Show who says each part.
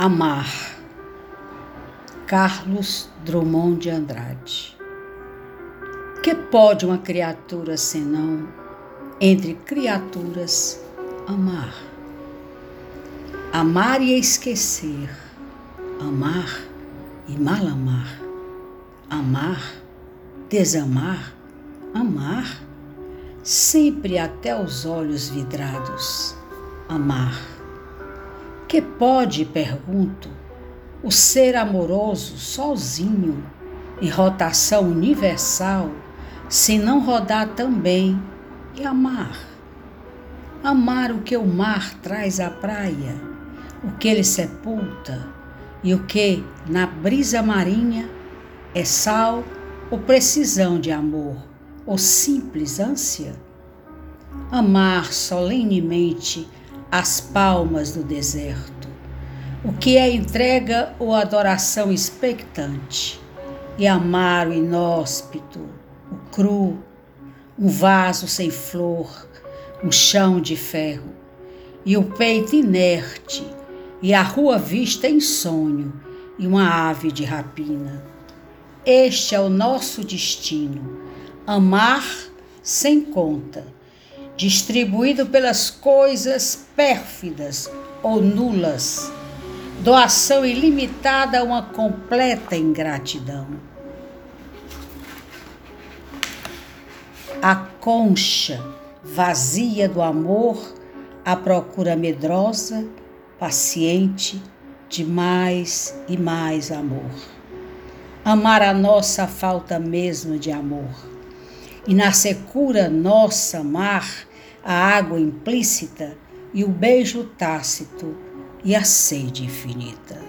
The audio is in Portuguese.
Speaker 1: Amar. Carlos Drummond de Andrade. Que pode uma criatura senão, entre criaturas, amar? Amar e esquecer, amar e mal amar, amar, desamar, amar, sempre até os olhos vidrados, amar que pode, pergunto, o ser amoroso sozinho, em rotação universal, se não rodar também e amar? Amar o que o mar traz à praia, o que ele sepulta e o que, na brisa marinha, é sal ou precisão de amor, ou simples ânsia? Amar solenemente as palmas do deserto, o que é entrega ou adoração expectante, e amar o inóspito, o cru, um vaso sem flor, um chão de ferro, e o peito inerte, e a rua vista em sonho, e uma ave de rapina. Este é o nosso destino, amar sem conta distribuído pelas coisas pérfidas ou nulas, doação ilimitada a uma completa ingratidão. A concha vazia do amor, a procura medrosa, paciente, de mais e mais amor. Amar a nossa falta mesmo de amor. E na secura nossa mar, a água implícita e o beijo tácito e a sede infinita.